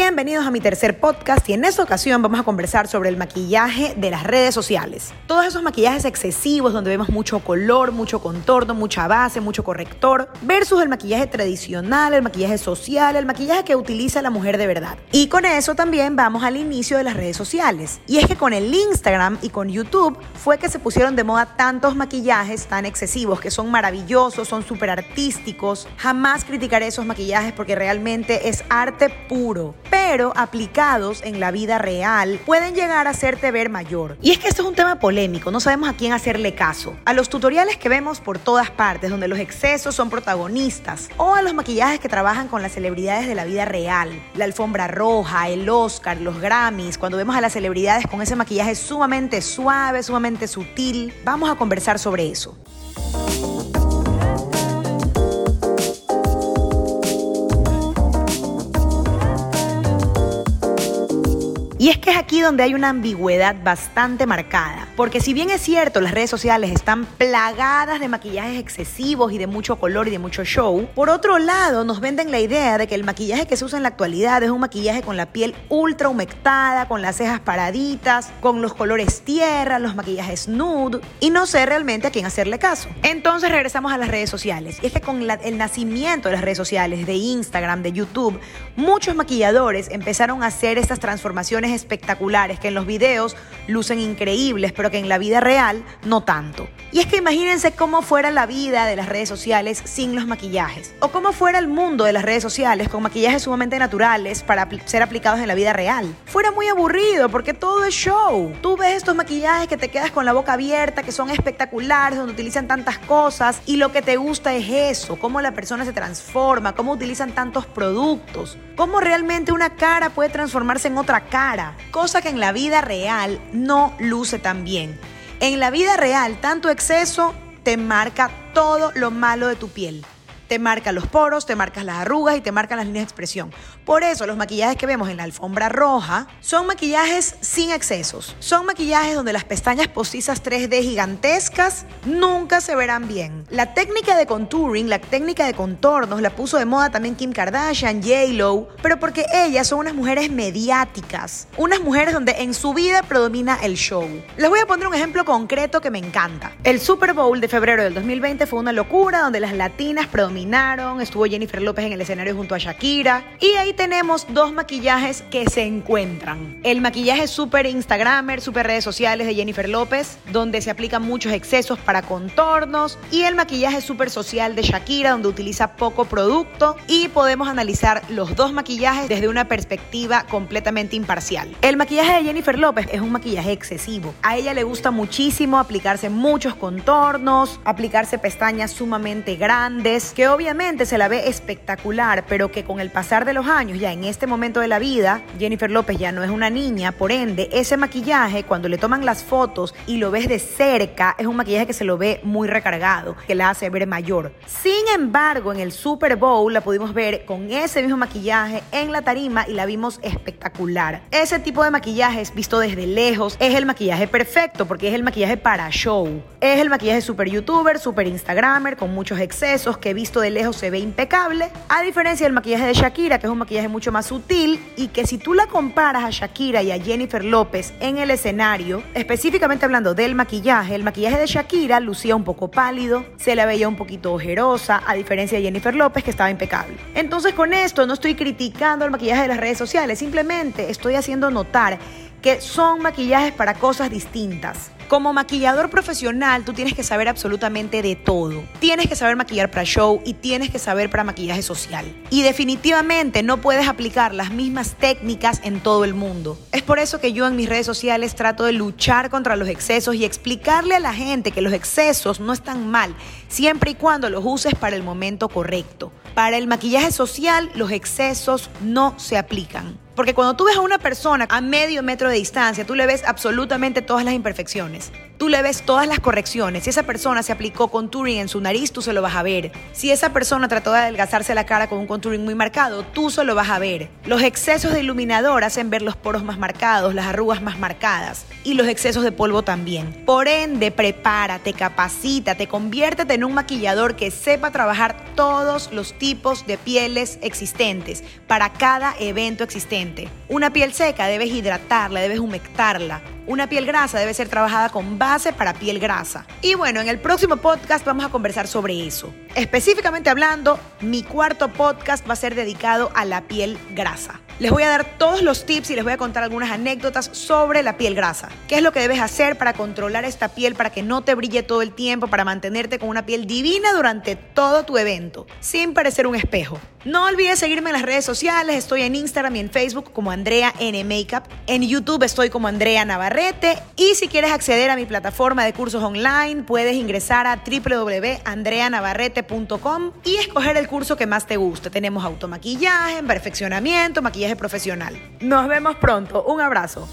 Bienvenidos a mi tercer podcast y en esta ocasión vamos a conversar sobre el maquillaje de las redes sociales. Todos esos maquillajes excesivos donde vemos mucho color, mucho contorno, mucha base, mucho corrector, versus el maquillaje tradicional, el maquillaje social, el maquillaje que utiliza la mujer de verdad. Y con eso también vamos al inicio de las redes sociales. Y es que con el Instagram y con YouTube fue que se pusieron de moda tantos maquillajes tan excesivos que son maravillosos, son súper artísticos. Jamás criticaré esos maquillajes porque realmente es arte puro pero aplicados en la vida real pueden llegar a hacerte ver mayor. Y es que esto es un tema polémico, no sabemos a quién hacerle caso. A los tutoriales que vemos por todas partes, donde los excesos son protagonistas, o a los maquillajes que trabajan con las celebridades de la vida real, la alfombra roja, el Oscar, los Grammys, cuando vemos a las celebridades con ese maquillaje sumamente suave, sumamente sutil, vamos a conversar sobre eso. Y es que es aquí donde hay una ambigüedad bastante marcada, porque si bien es cierto, las redes sociales están plagadas de maquillajes excesivos y de mucho color y de mucho show, por otro lado nos venden la idea de que el maquillaje que se usa en la actualidad es un maquillaje con la piel ultra humectada, con las cejas paraditas, con los colores tierra, los maquillajes nude, y no sé realmente a quién hacerle caso. Entonces regresamos a las redes sociales, y es que con el nacimiento de las redes sociales, de Instagram, de YouTube, muchos maquilladores empezaron a hacer estas transformaciones espectaculares que en los videos lucen increíbles, pero que en la vida real no tanto. Y es que imagínense cómo fuera la vida de las redes sociales sin los maquillajes, o cómo fuera el mundo de las redes sociales con maquillajes sumamente naturales para ser aplicados en la vida real. Fuera muy aburrido porque todo es show. Tú ves estos maquillajes que te quedas con la boca abierta, que son espectaculares, donde utilizan tantas cosas y lo que te gusta es eso, cómo la persona se transforma, cómo utilizan tantos productos, cómo realmente una cara puede transformarse en otra cara cosa que en la vida real no luce tan bien. En la vida real, tanto exceso te marca todo lo malo de tu piel te marca los poros, te marcas las arrugas y te marcan las líneas de expresión. Por eso los maquillajes que vemos en la alfombra roja son maquillajes sin excesos. Son maquillajes donde las pestañas postizas 3D gigantescas nunca se verán bien. La técnica de contouring, la técnica de contornos la puso de moda también Kim Kardashian, J-Lo, pero porque ellas son unas mujeres mediáticas, unas mujeres donde en su vida predomina el show. Les voy a poner un ejemplo concreto que me encanta. El Super Bowl de febrero del 2020 fue una locura donde las latinas estuvo Jennifer López en el escenario junto a Shakira. Y ahí tenemos dos maquillajes que se encuentran. El maquillaje super Instagramer, super redes sociales de Jennifer López, donde se aplican muchos excesos para contornos. Y el maquillaje super social de Shakira, donde utiliza poco producto. Y podemos analizar los dos maquillajes desde una perspectiva completamente imparcial. El maquillaje de Jennifer López es un maquillaje excesivo. A ella le gusta muchísimo aplicarse muchos contornos, aplicarse pestañas sumamente grandes, que obviamente se la ve espectacular, pero que con el pasar de los años, ya en este momento de la vida, Jennifer López ya no es una niña, por ende, ese maquillaje, cuando le toman las fotos y lo ves de cerca, es un maquillaje que se lo ve muy recargado, que la hace ver mayor. Sin embargo, en el Super Bowl la pudimos ver con ese mismo maquillaje en la tarima y la vimos espectacular. Ese tipo de maquillaje es visto desde lejos es el maquillaje perfecto porque es el maquillaje para show. Es el maquillaje super youtuber, super instagramer, con muchos excesos que he visto de lejos se ve impecable, a diferencia del maquillaje de Shakira, que es un maquillaje mucho más sutil y que si tú la comparas a Shakira y a Jennifer López en el escenario, específicamente hablando del maquillaje, el maquillaje de Shakira lucía un poco pálido, se la veía un poquito ojerosa, a diferencia de Jennifer López que estaba impecable. Entonces con esto no estoy criticando el maquillaje de las redes sociales, simplemente estoy haciendo notar que son maquillajes para cosas distintas. Como maquillador profesional, tú tienes que saber absolutamente de todo. Tienes que saber maquillar para show y tienes que saber para maquillaje social. Y definitivamente no puedes aplicar las mismas técnicas en todo el mundo. Es por eso que yo en mis redes sociales trato de luchar contra los excesos y explicarle a la gente que los excesos no están mal, siempre y cuando los uses para el momento correcto. Para el maquillaje social, los excesos no se aplican. Porque cuando tú ves a una persona a medio metro de distancia, tú le ves absolutamente todas las imperfecciones. Tú le ves todas las correcciones. Si esa persona se aplicó contouring en su nariz, tú se lo vas a ver. Si esa persona trató de adelgazarse la cara con un contouring muy marcado, tú se lo vas a ver. Los excesos de iluminador hacen ver los poros más marcados, las arrugas más marcadas y los excesos de polvo también. Por ende, prepárate, capacítate, conviértete en un maquillador que sepa trabajar todos los tipos de pieles existentes para cada evento existente. Una piel seca debes hidratarla, debes humectarla. Una piel grasa debe ser trabajada con base para piel grasa. Y bueno, en el próximo podcast vamos a conversar sobre eso. Específicamente hablando, mi cuarto podcast va a ser dedicado a la piel grasa. Les voy a dar todos los tips y les voy a contar algunas anécdotas sobre la piel grasa. ¿Qué es lo que debes hacer para controlar esta piel para que no te brille todo el tiempo, para mantenerte con una piel divina durante todo tu evento, sin parecer un espejo? No olvides seguirme en las redes sociales, estoy en Instagram y en Facebook como Andrea N Makeup, en YouTube estoy como Andrea Navarrete y si quieres acceder a mi plataforma de cursos online puedes ingresar a www.andreanavarrete.com y escoger el curso que más te guste. Tenemos automaquillaje, perfeccionamiento, maquillaje profesional. Nos vemos pronto, un abrazo.